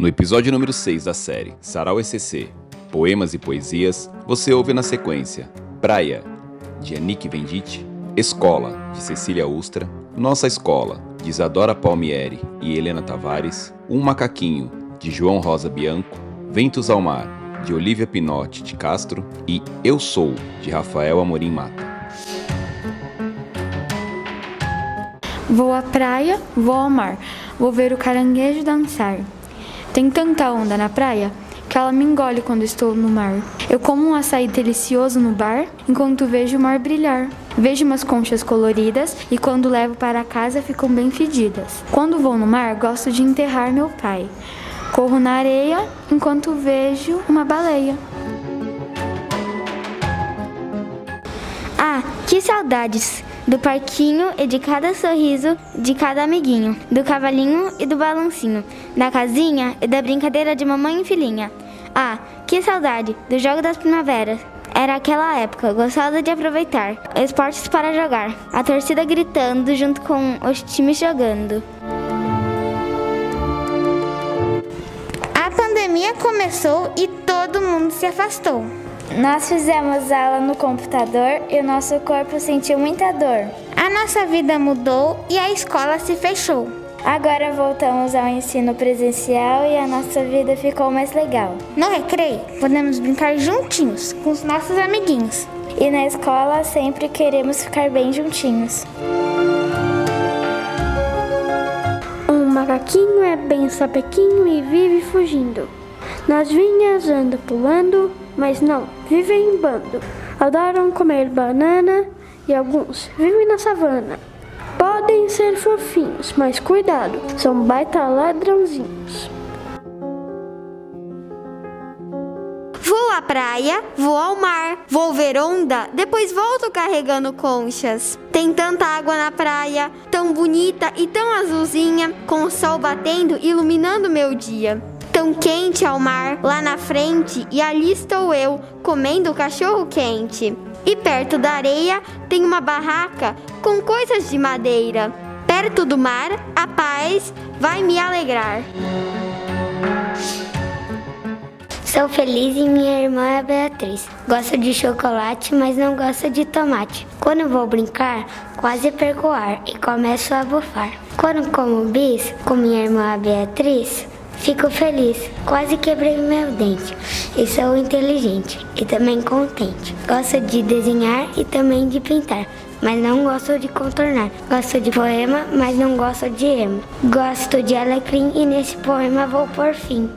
No episódio número 6 da série Sarau ECC, Poemas e Poesias, você ouve na sequência Praia, de Anique Venditti, Escola, de Cecília Ustra, Nossa Escola, de Isadora Palmieri e Helena Tavares, Um Macaquinho, de João Rosa Bianco, Ventos ao Mar, de Olivia Pinotti de Castro e Eu Sou, de Rafael Amorim Mata. Vou à praia, vou ao mar, vou ver o caranguejo dançar. Tem tanta onda na praia que ela me engole quando estou no mar. Eu como um açaí delicioso no bar enquanto vejo o mar brilhar. Vejo umas conchas coloridas e quando levo para casa ficam bem fedidas. Quando vou no mar, gosto de enterrar meu pai. Corro na areia enquanto vejo uma baleia. Ah, que saudades! Do parquinho e de cada sorriso de cada amiguinho, do cavalinho e do balancinho, da casinha e da brincadeira de mamãe e filhinha. Ah, que saudade do jogo das primaveras. Era aquela época, gostosa de aproveitar, esportes para jogar, a torcida gritando junto com os times jogando. A pandemia começou e todo mundo se afastou. Nós fizemos aula no computador e o nosso corpo sentiu muita dor. A nossa vida mudou e a escola se fechou. Agora voltamos ao ensino presencial e a nossa vida ficou mais legal. No recreio, podemos brincar juntinhos com os nossos amiguinhos. E na escola sempre queremos ficar bem juntinhos. Um macaquinho é bem sapequinho e vive fugindo. Nas vinhas anda pulando, mas não, vivem em bando. Adoram comer banana e alguns vivem na savana. Podem ser fofinhos, mas cuidado, são baita ladrãozinhos. Vou à praia, vou ao mar, vou ver onda, depois volto carregando conchas. Tem tanta água na praia, tão bonita e tão azulzinha, com o sol batendo, iluminando meu dia tão quente ao mar lá na frente e ali estou eu comendo cachorro quente. E perto da areia tem uma barraca com coisas de madeira. Perto do mar, a paz vai me alegrar. Sou feliz e minha irmã é Beatriz. Gosto de chocolate, mas não gosto de tomate. Quando vou brincar, quase perco o ar e começo a bufar. Quando como bis com minha irmã Beatriz, Fico feliz, quase quebrei meu dente. E sou inteligente e também contente. Gosto de desenhar e também de pintar, mas não gosto de contornar. Gosto de poema, mas não gosto de emo. Gosto de alecrim e nesse poema vou por fim.